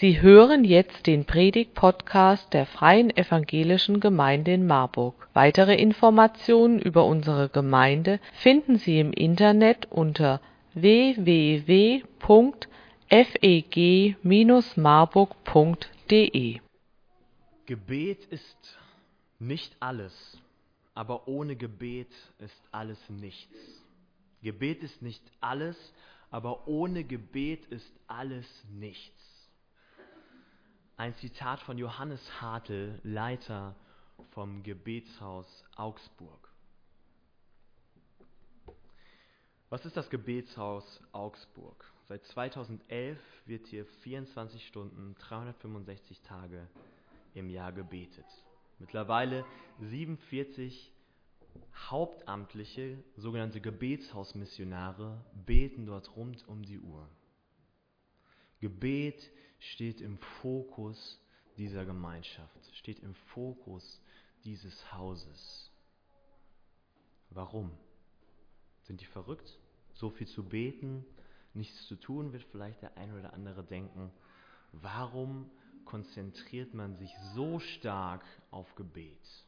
Sie hören jetzt den Predigt-Podcast der Freien Evangelischen Gemeinde in Marburg. Weitere Informationen über unsere Gemeinde finden Sie im Internet unter www.feg-marburg.de. Gebet ist nicht alles, aber ohne Gebet ist alles nichts. Gebet ist nicht alles, aber ohne Gebet ist alles nichts. Ein Zitat von Johannes Hartl, Leiter vom Gebetshaus Augsburg. Was ist das Gebetshaus Augsburg? Seit 2011 wird hier 24 Stunden, 365 Tage im Jahr gebetet. Mittlerweile 47 hauptamtliche, sogenannte Gebetshausmissionare beten dort rund um die Uhr. Gebet steht im Fokus dieser Gemeinschaft, steht im Fokus dieses Hauses. Warum? Sind die verrückt? So viel zu beten, nichts zu tun, wird vielleicht der ein oder andere denken. Warum konzentriert man sich so stark auf Gebet?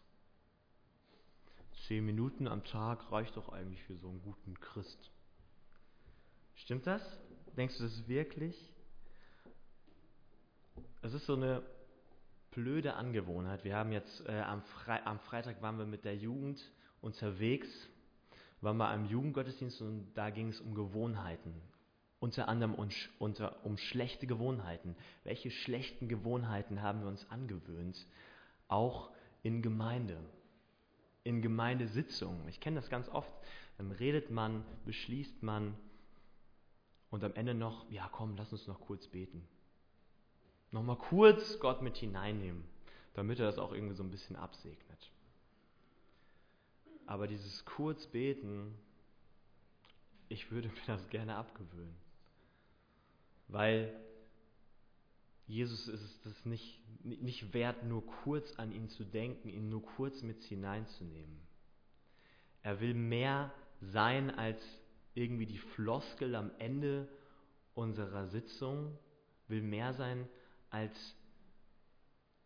Zehn Minuten am Tag reicht doch eigentlich für so einen guten Christ. Stimmt das? Denkst du das wirklich? Es ist so eine blöde Angewohnheit. Wir haben jetzt äh, am, Fre am, Freitag waren wir mit der Jugend unterwegs, waren wir am Jugendgottesdienst und da ging es um Gewohnheiten. Unter anderem um, unter, um schlechte Gewohnheiten. Welche schlechten Gewohnheiten haben wir uns angewöhnt? Auch in Gemeinde, in Gemeindesitzungen. Ich kenne das ganz oft. Dann redet man, beschließt man und am Ende noch, ja komm, lass uns noch kurz beten nochmal kurz Gott mit hineinnehmen, damit er das auch irgendwie so ein bisschen absegnet. Aber dieses Kurzbeten, ich würde mir das gerne abgewöhnen. Weil Jesus ist es nicht, nicht wert, nur kurz an ihn zu denken, ihn nur kurz mit hineinzunehmen. Er will mehr sein als irgendwie die Floskel am Ende unserer Sitzung, will mehr sein als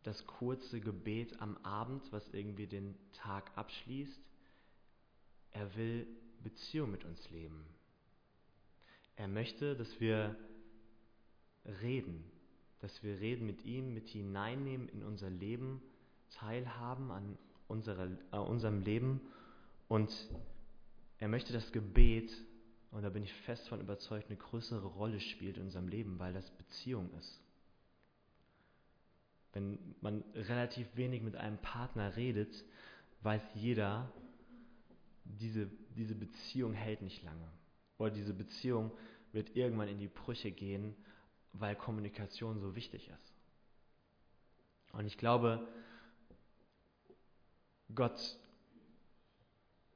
das kurze Gebet am Abend, was irgendwie den Tag abschließt. Er will Beziehung mit uns leben. Er möchte, dass wir reden, dass wir reden mit ihm, mit hineinnehmen in unser Leben, teilhaben an unserer, äh, unserem Leben. Und er möchte das Gebet, und da bin ich fest von überzeugt, eine größere Rolle spielt in unserem Leben, weil das Beziehung ist. Wenn man relativ wenig mit einem Partner redet, weiß jeder, diese, diese Beziehung hält nicht lange. Oder diese Beziehung wird irgendwann in die Brüche gehen, weil Kommunikation so wichtig ist. Und ich glaube, Gott,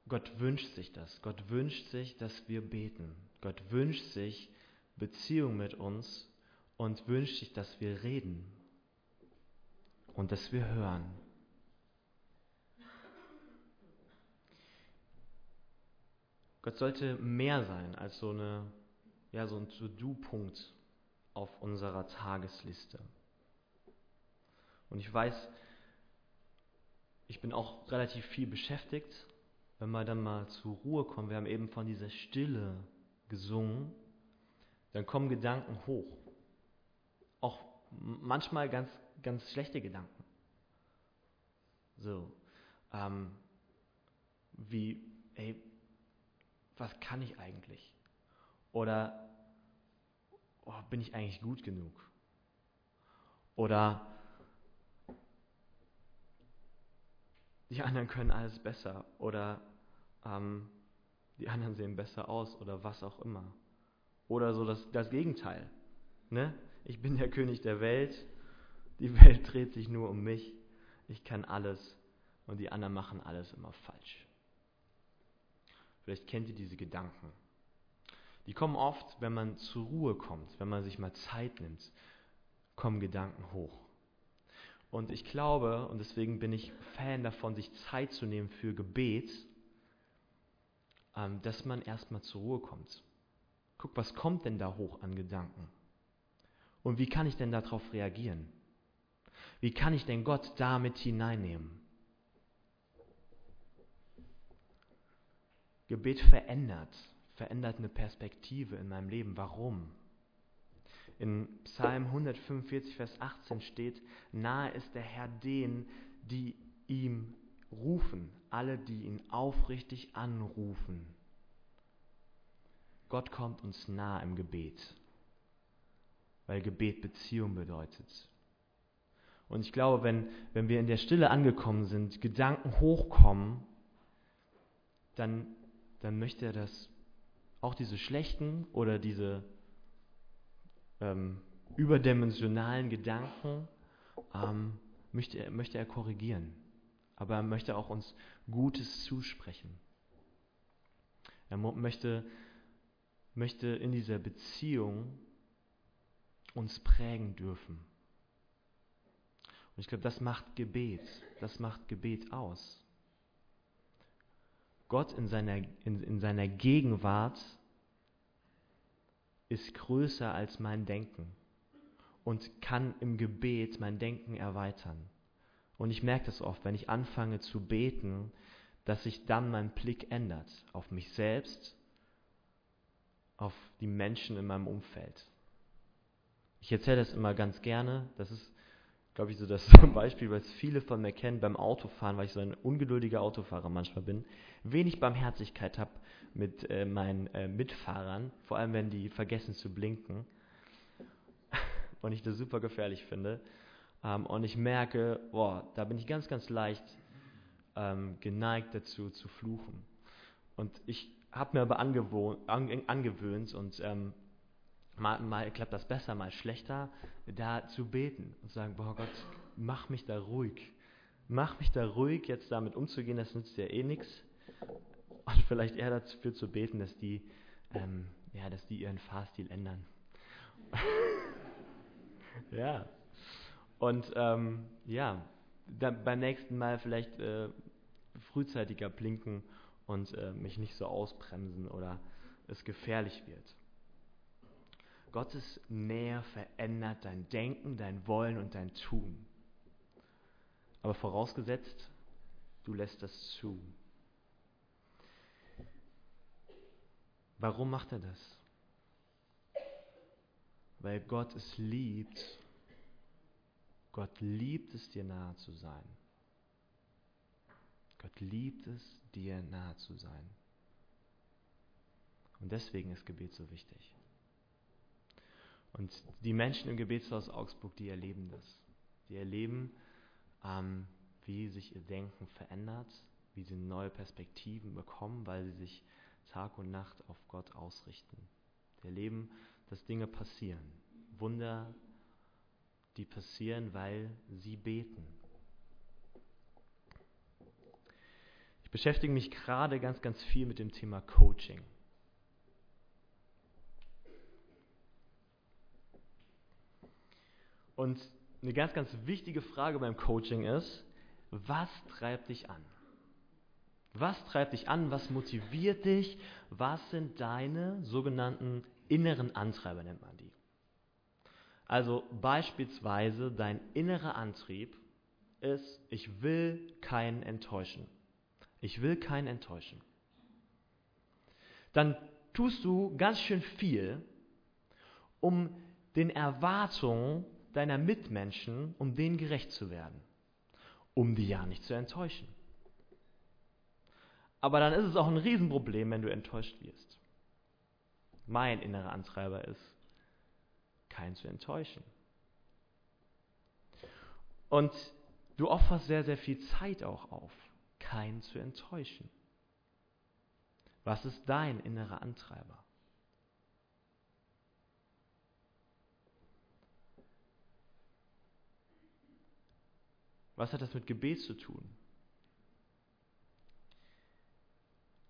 Gott wünscht sich das. Gott wünscht sich, dass wir beten. Gott wünscht sich Beziehung mit uns und wünscht sich, dass wir reden und dass wir hören. Gott sollte mehr sein als so, eine, ja, so ein To-Do-Punkt auf unserer Tagesliste. Und ich weiß, ich bin auch relativ viel beschäftigt, wenn wir dann mal zur Ruhe kommen. Wir haben eben von dieser Stille gesungen. Dann kommen Gedanken hoch. Auch manchmal ganz ganz schlechte Gedanken. So, ähm, wie, ey, was kann ich eigentlich? Oder oh, bin ich eigentlich gut genug? Oder die anderen können alles besser oder ähm, die anderen sehen besser aus oder was auch immer. Oder so das, das Gegenteil. Ne? Ich bin der König der Welt die Welt dreht sich nur um mich. Ich kann alles und die anderen machen alles immer falsch. Vielleicht kennt ihr diese Gedanken. Die kommen oft, wenn man zur Ruhe kommt, wenn man sich mal Zeit nimmt, kommen Gedanken hoch. Und ich glaube, und deswegen bin ich Fan davon, sich Zeit zu nehmen für Gebet, ähm, dass man erstmal zur Ruhe kommt. Guck, was kommt denn da hoch an Gedanken? Und wie kann ich denn darauf reagieren? Wie kann ich denn Gott damit hineinnehmen? Gebet verändert, verändert eine Perspektive in meinem Leben. Warum? In Psalm 145, Vers 18 steht, nahe ist der Herr denen, die ihm rufen, alle, die ihn aufrichtig anrufen. Gott kommt uns nah im Gebet, weil Gebet Beziehung bedeutet. Und ich glaube, wenn, wenn wir in der Stille angekommen sind, Gedanken hochkommen, dann, dann möchte er das, auch diese schlechten oder diese ähm, überdimensionalen Gedanken, ähm, möchte, er, möchte er korrigieren. Aber er möchte auch uns Gutes zusprechen. Er möchte, möchte in dieser Beziehung uns prägen dürfen. Und ich glaube, das macht Gebet, das macht Gebet aus. Gott in seiner, in, in seiner Gegenwart ist größer als mein Denken und kann im Gebet mein Denken erweitern. Und ich merke das oft, wenn ich anfange zu beten, dass sich dann mein Blick ändert auf mich selbst, auf die Menschen in meinem Umfeld. Ich erzähle das immer ganz gerne. Das ist glaube ich, so das Beispiel, was viele von mir kennen beim Autofahren, weil ich so ein ungeduldiger Autofahrer manchmal bin, wenig Barmherzigkeit habe mit äh, meinen äh, Mitfahrern, vor allem wenn die vergessen zu blinken und ich das super gefährlich finde. Ähm, und ich merke, boah, da bin ich ganz, ganz leicht ähm, geneigt dazu zu fluchen. Und ich habe mir aber angewöhnt und ähm, Mal, mal klappt das besser, mal schlechter, da zu beten und zu sagen, boah Gott, mach mich da ruhig. Mach mich da ruhig, jetzt damit umzugehen, das nützt ja eh nichts. Und vielleicht eher dafür zu beten, dass die, ähm, ja, dass die ihren Fahrstil ändern. ja. Und ähm, ja, dann beim nächsten Mal vielleicht äh, frühzeitiger blinken und äh, mich nicht so ausbremsen oder es gefährlich wird. Gottes Nähe verändert dein Denken, dein Wollen und dein Tun. Aber vorausgesetzt, du lässt das zu. Warum macht er das? Weil Gott es liebt. Gott liebt es, dir nahe zu sein. Gott liebt es, dir nahe zu sein. Und deswegen ist Gebet so wichtig. Und die Menschen im Gebetshaus Augsburg, die erleben das. Die erleben, ähm, wie sich ihr Denken verändert, wie sie neue Perspektiven bekommen, weil sie sich Tag und Nacht auf Gott ausrichten. Die erleben, dass Dinge passieren. Wunder, die passieren, weil sie beten. Ich beschäftige mich gerade ganz, ganz viel mit dem Thema Coaching. Und eine ganz, ganz wichtige Frage beim Coaching ist, was treibt dich an? Was treibt dich an? Was motiviert dich? Was sind deine sogenannten inneren Antreiber, nennt man die? Also beispielsweise dein innerer Antrieb ist, ich will keinen enttäuschen. Ich will keinen enttäuschen. Dann tust du ganz schön viel, um den Erwartungen deiner Mitmenschen, um denen gerecht zu werden, um die ja nicht zu enttäuschen. Aber dann ist es auch ein Riesenproblem, wenn du enttäuscht wirst. Mein innerer Antreiber ist, keinen zu enttäuschen. Und du opferst sehr, sehr viel Zeit auch auf, keinen zu enttäuschen. Was ist dein innerer Antreiber? Was hat das mit Gebet zu tun?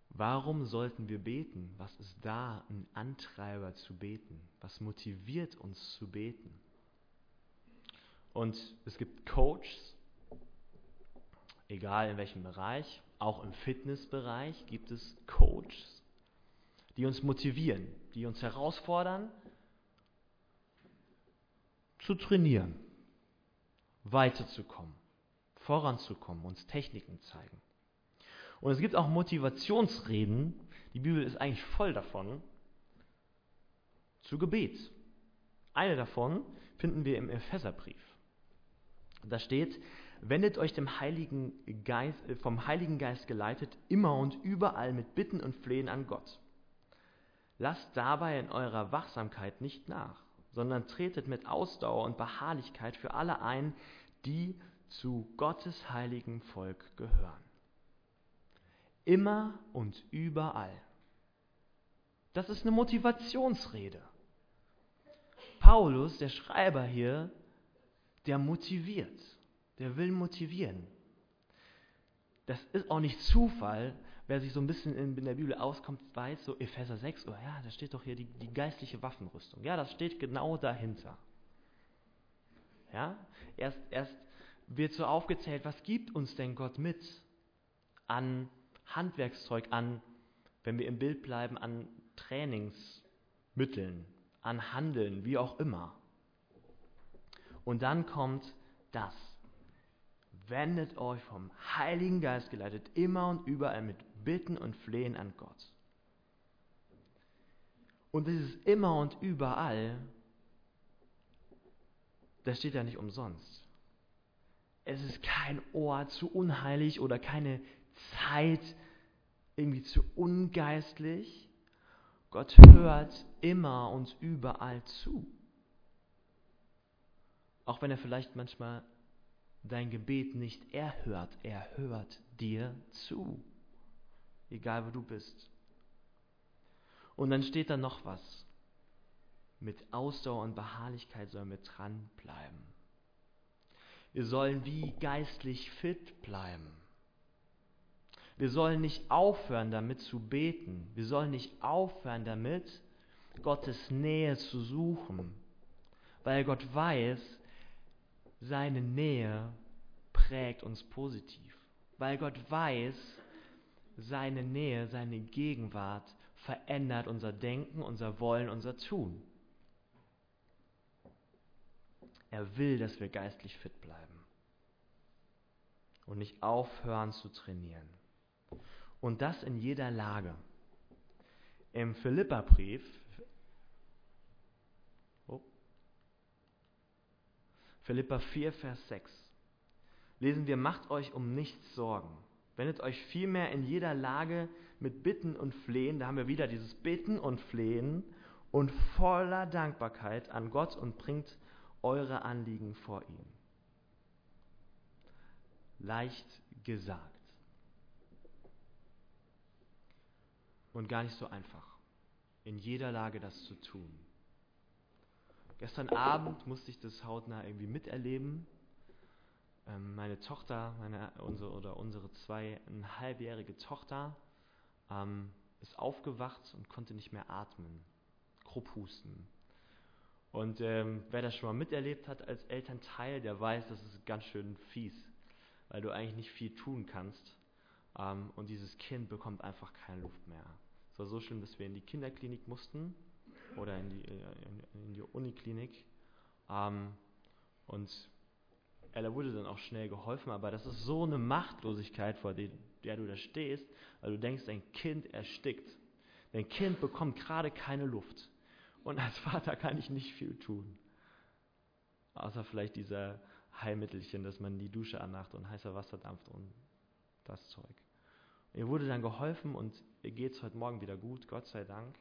Warum sollten wir beten? Was ist da ein Antreiber zu beten? Was motiviert uns zu beten? Und es gibt Coaches, egal in welchem Bereich, auch im Fitnessbereich gibt es Coaches, die uns motivieren, die uns herausfordern, zu trainieren, weiterzukommen, voranzukommen, uns Techniken zeigen. Und es gibt auch Motivationsreden, die Bibel ist eigentlich voll davon, zu Gebet. Eine davon finden wir im Epheserbrief. Da steht, wendet euch Heiligen Geist, äh, vom Heiligen Geist geleitet immer und überall mit Bitten und Flehen an Gott. Lasst dabei in eurer Wachsamkeit nicht nach, sondern tretet mit Ausdauer und Beharrlichkeit für alle ein, die zu Gottes heiligen Volk gehören. Immer und überall. Das ist eine Motivationsrede. Paulus, der Schreiber hier, der motiviert, der will motivieren. Das ist auch nicht Zufall, wer sich so ein bisschen in, der Bibel auskommt, weiß, so Epheser 6, oh ja, da steht doch hier die, die geistliche Waffenrüstung. Ja, das steht genau dahinter. Ja, erst, erst wird so aufgezählt, was gibt uns denn Gott mit an Handwerkszeug, an, wenn wir im Bild bleiben, an Trainingsmitteln, an Handeln, wie auch immer. Und dann kommt das. Wendet euch vom Heiligen Geist geleitet immer und überall mit Bitten und Flehen an Gott. Und dieses immer und überall, das steht ja nicht umsonst. Es ist kein Ort zu unheilig oder keine Zeit irgendwie zu ungeistlich. Gott hört immer und überall zu. Auch wenn er vielleicht manchmal dein Gebet nicht erhört, er hört dir zu. Egal wo du bist. Und dann steht da noch was. Mit Ausdauer und Beharrlichkeit sollen wir dranbleiben. Wir sollen wie geistlich fit bleiben. Wir sollen nicht aufhören damit zu beten. Wir sollen nicht aufhören damit, Gottes Nähe zu suchen. Weil Gott weiß, seine Nähe prägt uns positiv. Weil Gott weiß, seine Nähe, seine Gegenwart verändert unser Denken, unser Wollen, unser Tun. Er will, dass wir geistlich fit bleiben und nicht aufhören zu trainieren. Und das in jeder Lage. Im Philipperbrief Philippa 4, Vers 6. Lesen wir, macht euch um nichts Sorgen. Wendet euch vielmehr in jeder Lage mit Bitten und Flehen, da haben wir wieder dieses Bitten und Flehen und voller Dankbarkeit an Gott und bringt eure Anliegen vor ihn. Leicht gesagt. Und gar nicht so einfach, in jeder Lage das zu tun. Gestern Abend musste ich das hautnah irgendwie miterleben. Ähm, meine Tochter, meine, unsere, oder unsere zweieinhalbjährige Tochter, ähm, ist aufgewacht und konnte nicht mehr atmen, grob husten. Und ähm, wer das schon mal miterlebt hat als Elternteil, der weiß, das ist ganz schön fies, weil du eigentlich nicht viel tun kannst. Ähm, und dieses Kind bekommt einfach keine Luft mehr. Es war so schlimm, dass wir in die Kinderklinik mussten oder in die, äh, in die Uniklinik. Ähm, und Ella wurde dann auch schnell geholfen, aber das ist so eine Machtlosigkeit, vor der, der du da stehst, weil du denkst, dein Kind erstickt. Dein Kind bekommt gerade keine Luft. Und als Vater kann ich nicht viel tun. Außer vielleicht dieser Heilmittelchen, dass man die Dusche anmacht und heißer Wasser dampft und das Zeug. Ihr wurde dann geholfen und ihr geht es heute Morgen wieder gut, Gott sei Dank.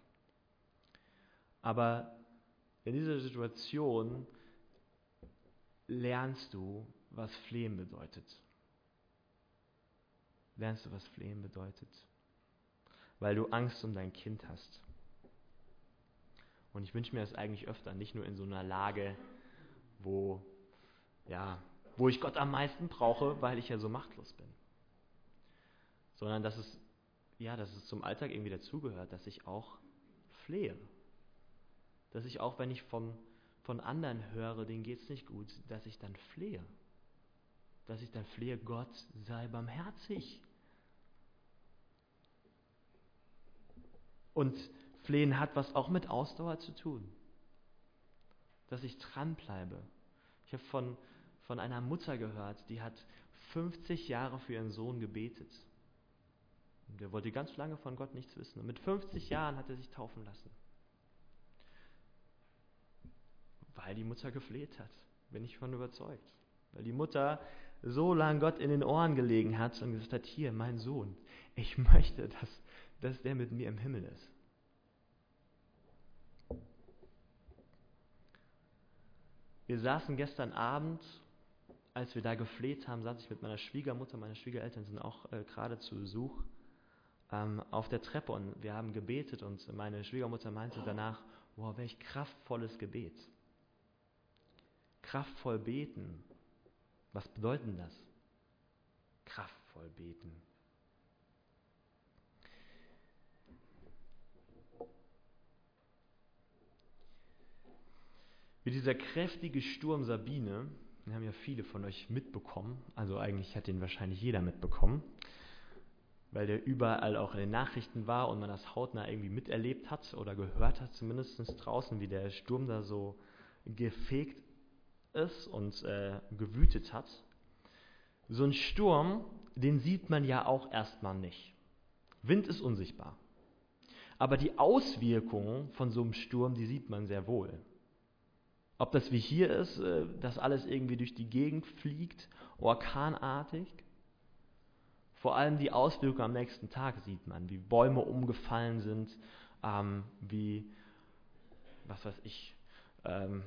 Aber in dieser Situation lernst du, was Flehen bedeutet. Lernst du, was Flehen bedeutet. Weil du Angst um dein Kind hast. Und ich wünsche mir das eigentlich öfter, nicht nur in so einer Lage, wo, ja, wo ich Gott am meisten brauche, weil ich ja so machtlos bin. Sondern dass es, ja, dass es zum Alltag irgendwie dazugehört, dass ich auch flehe dass ich auch, wenn ich von, von anderen höre, denen geht es nicht gut, dass ich dann flehe. Dass ich dann flehe, Gott sei barmherzig. Und Flehen hat was auch mit Ausdauer zu tun. Dass ich dranbleibe, Ich habe von, von einer Mutter gehört, die hat 50 Jahre für ihren Sohn gebetet. Und der wollte ganz lange von Gott nichts wissen. Und mit 50 Jahren hat er sich taufen lassen. Weil die Mutter gefleht hat. Bin ich von überzeugt. Weil die Mutter so lange Gott in den Ohren gelegen hat und gesagt hat, hier, mein Sohn, ich möchte, dass, dass der mit mir im Himmel ist. Wir saßen gestern Abend, als wir da gefleht haben, saß ich mit meiner Schwiegermutter, meine Schwiegereltern sind auch äh, gerade zu Besuch, ähm, auf der Treppe und wir haben gebetet und meine Schwiegermutter meinte danach, wow, welch kraftvolles Gebet. Kraftvoll beten. Was bedeutet das? Kraftvoll beten. Wie dieser kräftige Sturm Sabine, den haben ja viele von euch mitbekommen, also eigentlich hat den wahrscheinlich jeder mitbekommen, weil der überall auch in den Nachrichten war und man das hautnah irgendwie miterlebt hat oder gehört hat, zumindest draußen, wie der Sturm da so gefegt ist und äh, gewütet hat. So ein Sturm, den sieht man ja auch erstmal nicht. Wind ist unsichtbar. Aber die Auswirkungen von so einem Sturm, die sieht man sehr wohl. Ob das wie hier ist, äh, dass alles irgendwie durch die Gegend fliegt, orkanartig. Vor allem die Auswirkungen am nächsten Tag sieht man, wie Bäume umgefallen sind, ähm, wie, was weiß ich, ähm,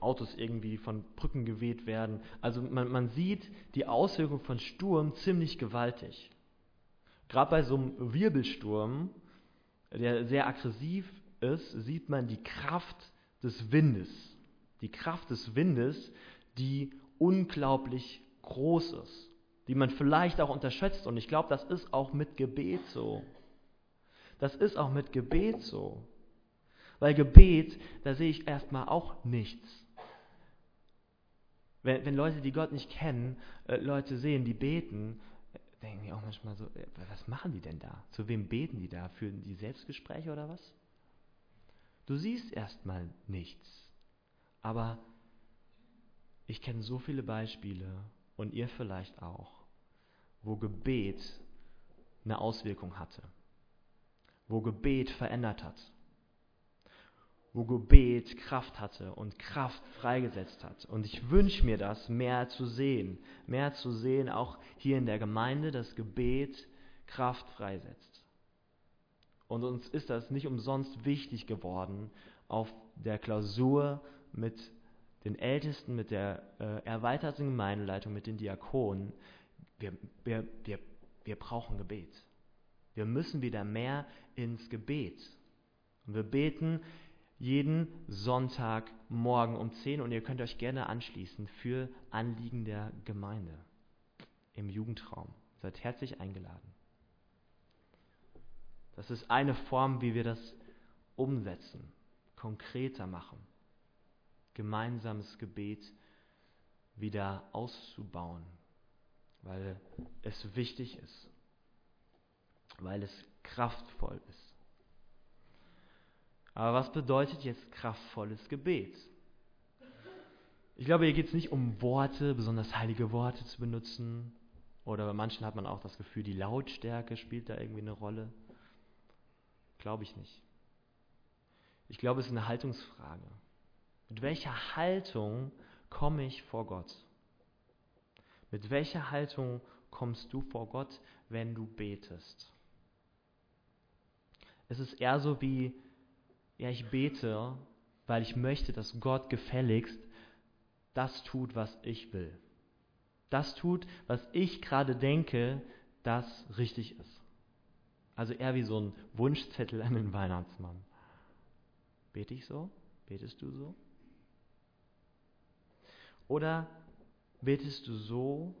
Autos irgendwie von Brücken geweht werden. Also man, man sieht die Auswirkungen von Sturm ziemlich gewaltig. Gerade bei so einem Wirbelsturm, der sehr aggressiv ist, sieht man die Kraft des Windes. Die Kraft des Windes, die unglaublich groß ist, die man vielleicht auch unterschätzt. Und ich glaube, das ist auch mit Gebet so. Das ist auch mit Gebet so. Weil Gebet, da sehe ich erstmal auch nichts. Wenn, wenn Leute, die Gott nicht kennen, äh, Leute sehen, die beten, denken die auch manchmal so, äh, was machen die denn da? Zu wem beten die da? Führen die Selbstgespräche oder was? Du siehst erstmal nichts. Aber ich kenne so viele Beispiele und ihr vielleicht auch, wo Gebet eine Auswirkung hatte, wo Gebet verändert hat, wo Gebet Kraft hatte und Kraft freigesetzt hat. Und ich wünsche mir das, mehr zu sehen, mehr zu sehen, auch hier in der Gemeinde, dass Gebet Kraft freisetzt. Und uns ist das nicht umsonst wichtig geworden, auf der Klausur mit den Ältesten, mit der äh, erweiterten Gemeindeleitung, mit den Diakonen. Wir, wir, wir, wir brauchen Gebet. Wir müssen wieder mehr ins Gebet. Und wir beten jeden Sonntagmorgen um 10 und ihr könnt euch gerne anschließen für Anliegen der Gemeinde im Jugendraum. Seid herzlich eingeladen. Das ist eine Form, wie wir das umsetzen, konkreter machen, gemeinsames Gebet wieder auszubauen, weil es wichtig ist, weil es kraftvoll ist. Aber was bedeutet jetzt kraftvolles Gebet? Ich glaube, hier geht es nicht um Worte, besonders heilige Worte zu benutzen. Oder bei manchen hat man auch das Gefühl, die Lautstärke spielt da irgendwie eine Rolle. Glaube ich nicht. Ich glaube, es ist eine Haltungsfrage. Mit welcher Haltung komme ich vor Gott? Mit welcher Haltung kommst du vor Gott, wenn du betest? Es ist eher so wie, ja, ich bete, weil ich möchte, dass Gott gefälligst das tut, was ich will. Das tut, was ich gerade denke, das richtig ist. Also eher wie so ein Wunschzettel an den Weihnachtsmann. Bete ich so? Betest du so? Oder betest du so,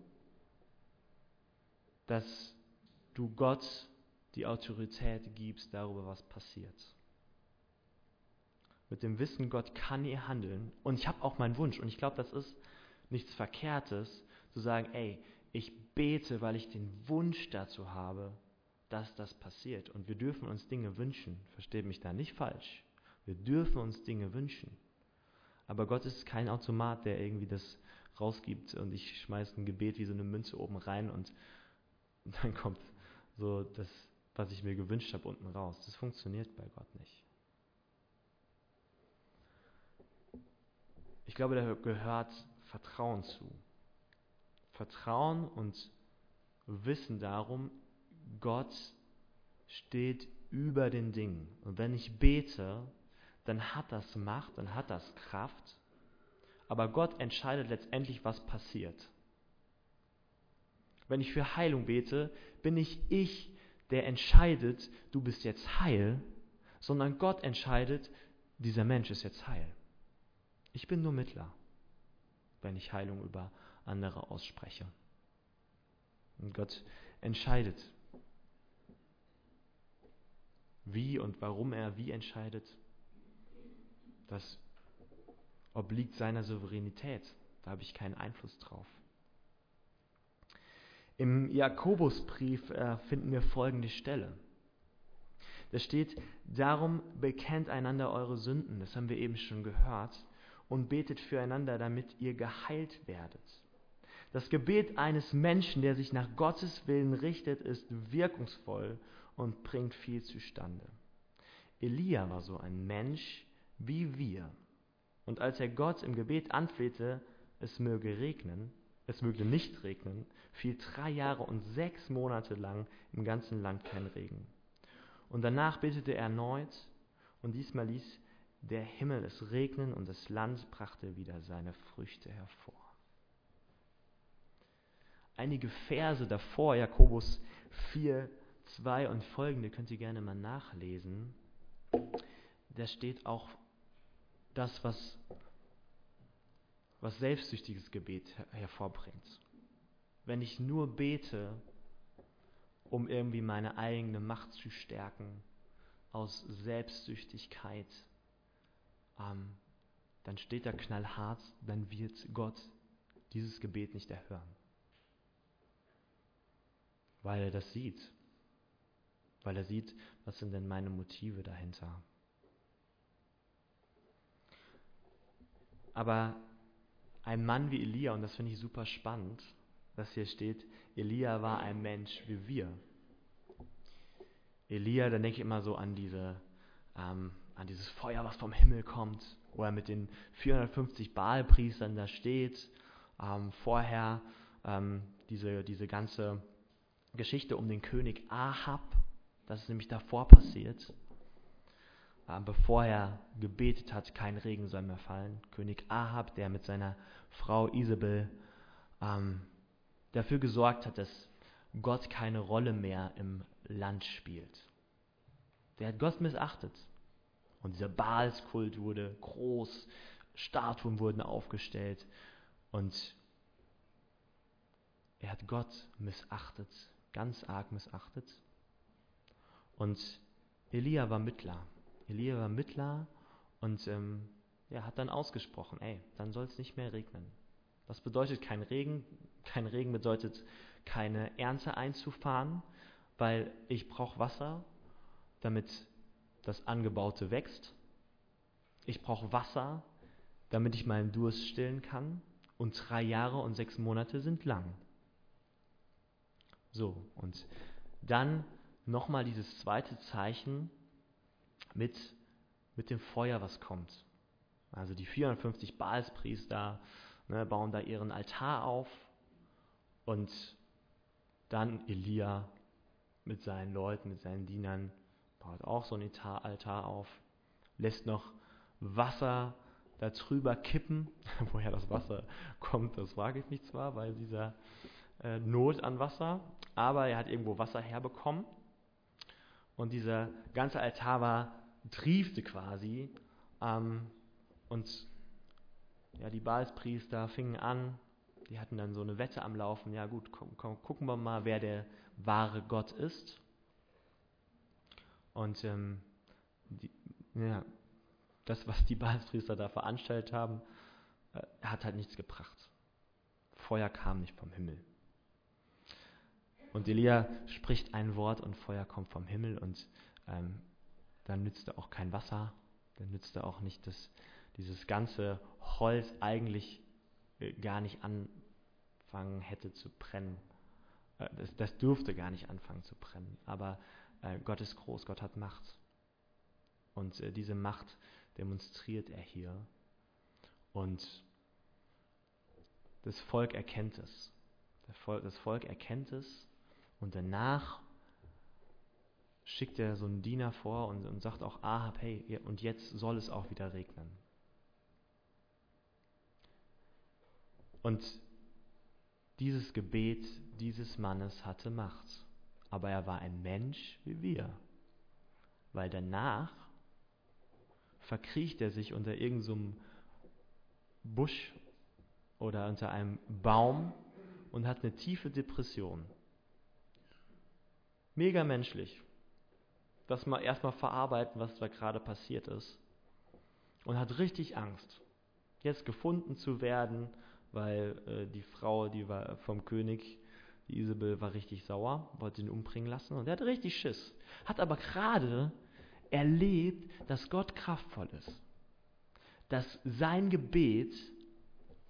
dass du Gott die Autorität gibst darüber, was passiert? Mit dem Wissen, Gott kann ihr handeln. Und ich habe auch meinen Wunsch. Und ich glaube, das ist nichts Verkehrtes, zu sagen, ey, ich bete, weil ich den Wunsch dazu habe, dass das passiert. Und wir dürfen uns Dinge wünschen. Versteht mich da nicht falsch. Wir dürfen uns Dinge wünschen. Aber Gott ist kein Automat, der irgendwie das rausgibt und ich schmeiße ein Gebet wie so eine Münze oben rein und dann kommt so das, was ich mir gewünscht habe, unten raus. Das funktioniert bei Gott nicht. Ich glaube, da gehört Vertrauen zu. Vertrauen und Wissen darum, Gott steht über den Dingen. Und wenn ich bete, dann hat das Macht, dann hat das Kraft. Aber Gott entscheidet letztendlich, was passiert. Wenn ich für Heilung bete, bin nicht ich, der entscheidet, du bist jetzt heil, sondern Gott entscheidet, dieser Mensch ist jetzt heil. Ich bin nur Mittler, wenn ich Heilung über andere ausspreche. Und Gott entscheidet, wie und warum er wie entscheidet. Das obliegt seiner Souveränität. Da habe ich keinen Einfluss drauf. Im Jakobusbrief äh, finden wir folgende Stelle. Da steht, darum bekennt einander eure Sünden, das haben wir eben schon gehört, und betet füreinander, damit ihr geheilt werdet. Das Gebet eines Menschen, der sich nach Gottes Willen richtet, ist wirkungsvoll und bringt viel zustande. Elia war so ein Mensch wie wir. Und als er Gott im Gebet anflehte, es möge regnen, es möge nicht regnen, fiel drei Jahre und sechs Monate lang im ganzen Land kein Regen. Und danach betete er erneut, und diesmal ließ der Himmel es regnen und das Land brachte wieder seine Früchte hervor. Einige Verse davor, Jakobus 4, 2 und folgende, könnt ihr gerne mal nachlesen. Da steht auch das, was, was selbstsüchtiges Gebet her hervorbringt. Wenn ich nur bete, um irgendwie meine eigene Macht zu stärken, aus Selbstsüchtigkeit, ähm, dann steht da knallhart, dann wird Gott dieses Gebet nicht erhören. Weil er das sieht. Weil er sieht, was sind denn meine Motive dahinter. Aber ein Mann wie Elia, und das finde ich super spannend, dass hier steht, Elia war ein Mensch wie wir. Elia, da denke ich immer so an diese, ähm, an dieses Feuer, was vom Himmel kommt, wo er mit den 450 Baalpriestern da steht. Ähm, vorher ähm, diese, diese ganze Geschichte um den König Ahab, das ist nämlich davor passiert äh, bevor er gebetet hat, kein Regen soll mehr fallen. König Ahab, der mit seiner Frau Isabel ähm, dafür gesorgt hat, dass Gott keine Rolle mehr im Land spielt. Der hat Gott missachtet. Und dieser Baalskult wurde groß, Statuen wurden aufgestellt und er hat Gott missachtet, ganz arg missachtet. Und Elia war Mittler. Elia war Mittler und ähm, ja, hat dann ausgesprochen, ey, dann soll es nicht mehr regnen. Was bedeutet kein Regen? Kein Regen bedeutet keine Ernte einzufahren, weil ich brauche Wasser, damit das Angebaute wächst. Ich brauche Wasser, damit ich meinen Durst stillen kann. Und drei Jahre und sechs Monate sind lang. So, und dann nochmal dieses zweite Zeichen, mit, mit dem Feuer, was kommt. Also die 450 Baalspriester ne, bauen da ihren Altar auf und dann Elia mit seinen Leuten, mit seinen Dienern baut auch so ein Altar auf, lässt noch Wasser darüber kippen. Woher das Wasser kommt, das frage ich mich zwar bei dieser äh, Not an Wasser, aber er hat irgendwo Wasser herbekommen. Und dieser ganze Altar war triefte quasi. Ähm, und ja, die Baalspriester fingen an, die hatten dann so eine Wette am Laufen. Ja gut, komm, komm, gucken wir mal, wer der wahre Gott ist. Und ähm, die, ja, das, was die Baalspriester da veranstaltet haben, äh, hat halt nichts gebracht. Feuer kam nicht vom Himmel. Und Elia spricht ein Wort und Feuer kommt vom Himmel und ähm, dann nützte auch kein Wasser, dann nützte auch nicht das, dieses ganze Holz eigentlich äh, gar nicht anfangen hätte zu brennen. Äh, das, das dürfte gar nicht anfangen zu brennen. Aber äh, Gott ist groß, Gott hat Macht. Und diese Macht demonstriert er hier. Und das Volk erkennt es. Das Volk erkennt es und danach schickt er so einen Diener vor und, und sagt auch Ahab, hey, und jetzt soll es auch wieder regnen. Und dieses Gebet dieses Mannes hatte Macht. Aber er war ein Mensch wie wir. Weil danach verkriecht er sich unter irgendeinem so Busch oder unter einem Baum und hat eine tiefe Depression. Mega menschlich. Das mal erstmal verarbeiten, was da gerade passiert ist. Und hat richtig Angst, jetzt gefunden zu werden, weil äh, die Frau, die war vom König, die Isabel, war richtig sauer, wollte ihn umbringen lassen und er hat richtig Schiss. Hat aber gerade erlebt, dass Gott kraftvoll ist. Dass sein Gebet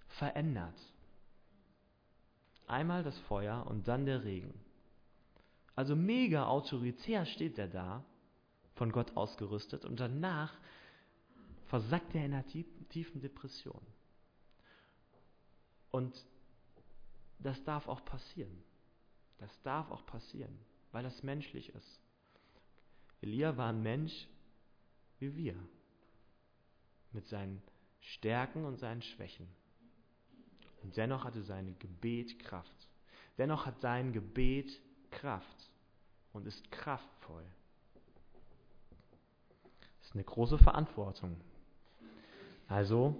verändert. Einmal das Feuer und dann der Regen. Also mega autoritär steht er da, von Gott ausgerüstet, und danach versackt er in einer tiefen Depression. Und das darf auch passieren. Das darf auch passieren, weil das menschlich ist. Elia war ein Mensch wie wir, mit seinen Stärken und seinen Schwächen. Und dennoch hatte sein Gebet Kraft. Dennoch hat sein Gebet Kraft und ist kraftvoll. Das ist eine große Verantwortung. Also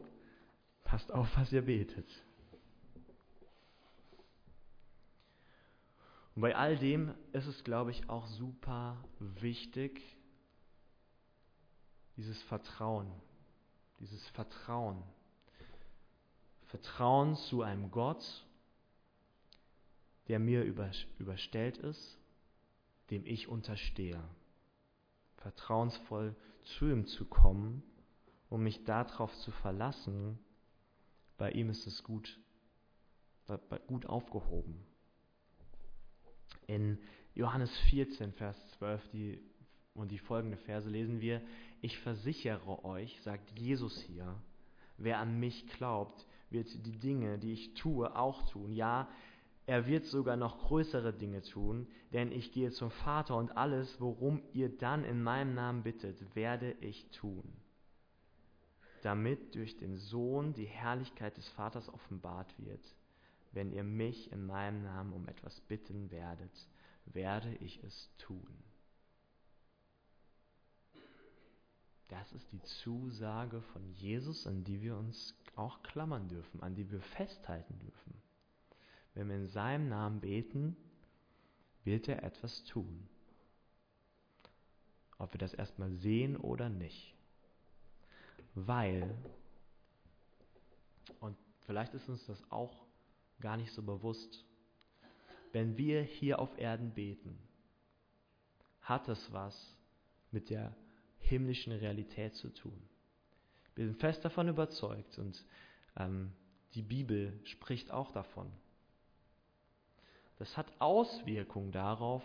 passt auf, was ihr betet. Und bei all dem ist es, glaube ich, auch super wichtig, dieses Vertrauen, dieses Vertrauen Vertrauen zu einem Gott, der mir überstellt ist, dem ich unterstehe. Vertrauensvoll zu ihm zu kommen, um mich darauf zu verlassen, bei ihm ist es gut, gut aufgehoben. In Johannes 14, Vers 12 die, und die folgende Verse lesen wir, ich versichere euch, sagt Jesus hier, wer an mich glaubt, wird die Dinge, die ich tue, auch tun. Ja, er wird sogar noch größere Dinge tun, denn ich gehe zum Vater und alles, worum ihr dann in meinem Namen bittet, werde ich tun, damit durch den Sohn die Herrlichkeit des Vaters offenbart wird. Wenn ihr mich in meinem Namen um etwas bitten werdet, werde ich es tun. Das ist die Zusage von Jesus, an die wir uns auch klammern dürfen, an die wir festhalten dürfen. Wenn wir in seinem Namen beten, wird er etwas tun. Ob wir das erstmal sehen oder nicht. Weil, und vielleicht ist uns das auch gar nicht so bewusst, wenn wir hier auf Erden beten, hat es was mit der himmlischen Realität zu tun. Wir sind fest davon überzeugt und ähm, die Bibel spricht auch davon. Das hat Auswirkungen darauf,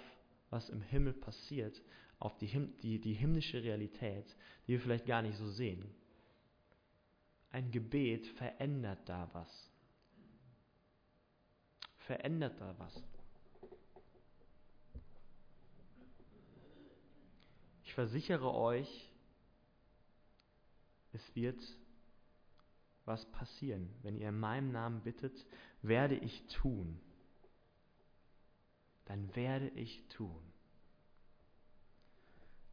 was im Himmel passiert, auf die, Him die, die himmlische Realität, die wir vielleicht gar nicht so sehen. Ein Gebet verändert da was. Verändert da was. Ich versichere euch, es wird was passieren. Wenn ihr in meinem Namen bittet, werde ich tun. Dann werde ich tun.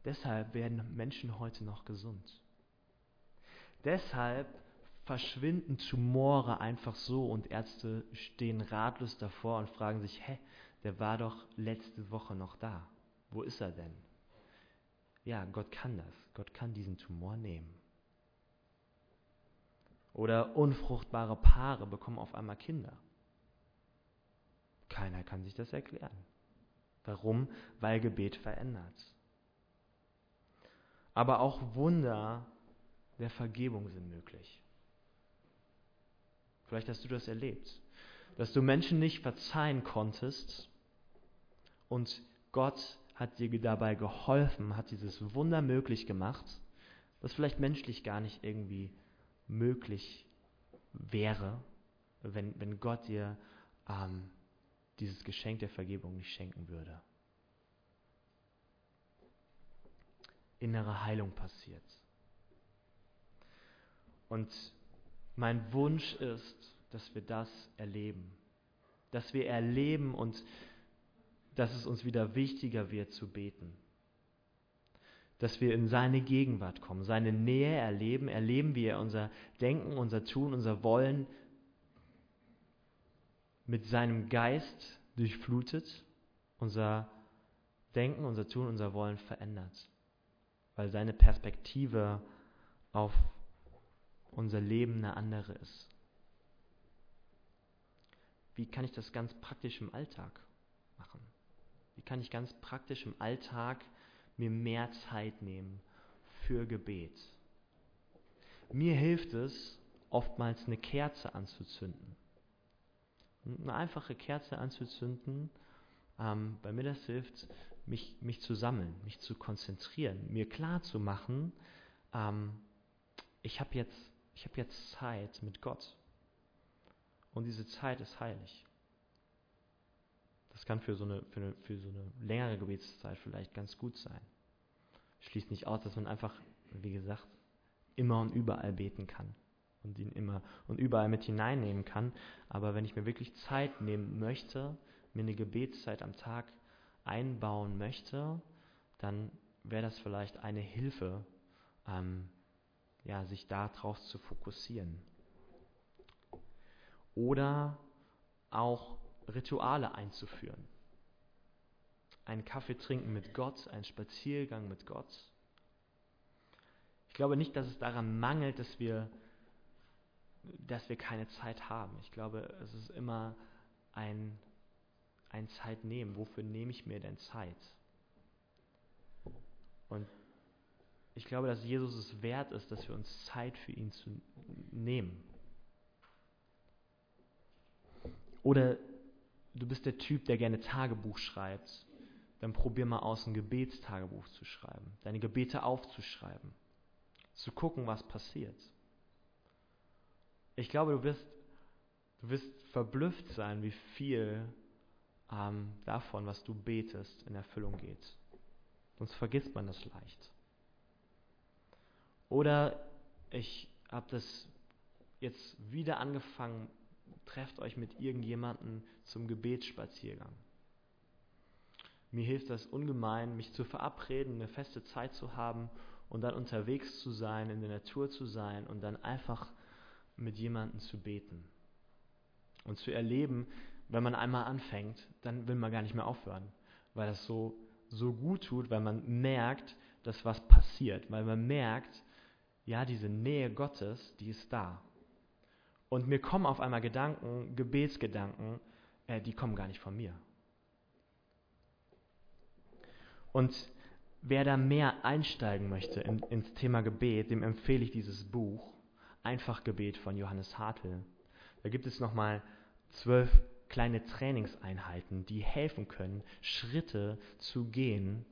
Deshalb werden Menschen heute noch gesund. Deshalb verschwinden Tumore einfach so und Ärzte stehen ratlos davor und fragen sich, hä, der war doch letzte Woche noch da. Wo ist er denn? Ja, Gott kann das. Gott kann diesen Tumor nehmen. Oder unfruchtbare Paare bekommen auf einmal Kinder. Keiner kann sich das erklären. Warum? Weil Gebet verändert. Aber auch Wunder der Vergebung sind möglich. Vielleicht hast du das erlebt, dass du Menschen nicht verzeihen konntest und Gott hat dir dabei geholfen, hat dieses Wunder möglich gemacht, was vielleicht menschlich gar nicht irgendwie möglich wäre, wenn, wenn Gott dir ähm, dieses Geschenk der Vergebung nicht schenken würde. Innere Heilung passiert. Und mein Wunsch ist, dass wir das erleben. Dass wir erleben und dass es uns wieder wichtiger wird zu beten. Dass wir in seine Gegenwart kommen, seine Nähe erleben, erleben, wie er unser Denken, unser Tun, unser Wollen mit seinem Geist durchflutet, unser Denken, unser Tun, unser Wollen verändert, weil seine Perspektive auf unser Leben eine andere ist. Wie kann ich das ganz praktisch im Alltag machen? Wie kann ich ganz praktisch im Alltag mir mehr Zeit nehmen für Gebet? Mir hilft es, oftmals eine Kerze anzuzünden. Eine einfache Kerze anzuzünden, ähm, bei mir das hilft, mich, mich zu sammeln, mich zu konzentrieren, mir klar zu machen, ähm, ich habe jetzt habe jetzt Zeit mit Gott. Und diese Zeit ist heilig. Das kann für so, eine, für, eine, für so eine längere Gebetszeit vielleicht ganz gut sein. Schließt nicht aus, dass man einfach, wie gesagt, immer und überall beten kann und ihn immer und überall mit hineinnehmen kann. Aber wenn ich mir wirklich Zeit nehmen möchte, mir eine Gebetszeit am Tag einbauen möchte, dann wäre das vielleicht eine Hilfe, ähm, ja, sich darauf zu fokussieren. Oder auch Rituale einzuführen. Einen Kaffee trinken mit Gott, einen Spaziergang mit Gott. Ich glaube nicht, dass es daran mangelt, dass wir, dass wir keine Zeit haben. Ich glaube, es ist immer ein, ein Zeitnehmen. Wofür nehme ich mir denn Zeit? Und ich glaube, dass Jesus es wert ist, dass wir uns Zeit für ihn zu nehmen. Oder du bist der Typ, der gerne Tagebuch schreibt, dann probier mal aus, ein Gebetstagebuch zu schreiben, deine Gebete aufzuschreiben, zu gucken, was passiert. Ich glaube, du wirst, du wirst verblüfft sein, wie viel ähm, davon, was du betest, in Erfüllung geht. Sonst vergisst man das leicht. Oder ich habe das jetzt wieder angefangen, trefft euch mit irgendjemandem zum Gebetsspaziergang. Mir hilft das ungemein, mich zu verabreden, eine feste Zeit zu haben und dann unterwegs zu sein, in der Natur zu sein und dann einfach mit jemandem zu beten. Und zu erleben, wenn man einmal anfängt, dann will man gar nicht mehr aufhören, weil das so, so gut tut, weil man merkt, dass was passiert, weil man merkt, ja, diese Nähe Gottes, die ist da. Und mir kommen auf einmal Gedanken, Gebetsgedanken, äh, die kommen gar nicht von mir. Und wer da mehr einsteigen möchte in, ins Thema Gebet, dem empfehle ich dieses Buch, Einfach Gebet von Johannes Hartl. Da gibt es nochmal zwölf kleine Trainingseinheiten, die helfen können, Schritte zu gehen,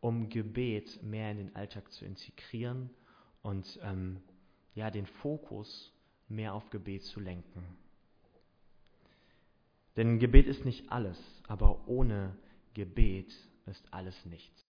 um Gebet mehr in den Alltag zu integrieren und ähm, ja, den Fokus mehr auf Gebet zu lenken. Denn Gebet ist nicht alles, aber ohne Gebet ist alles nichts.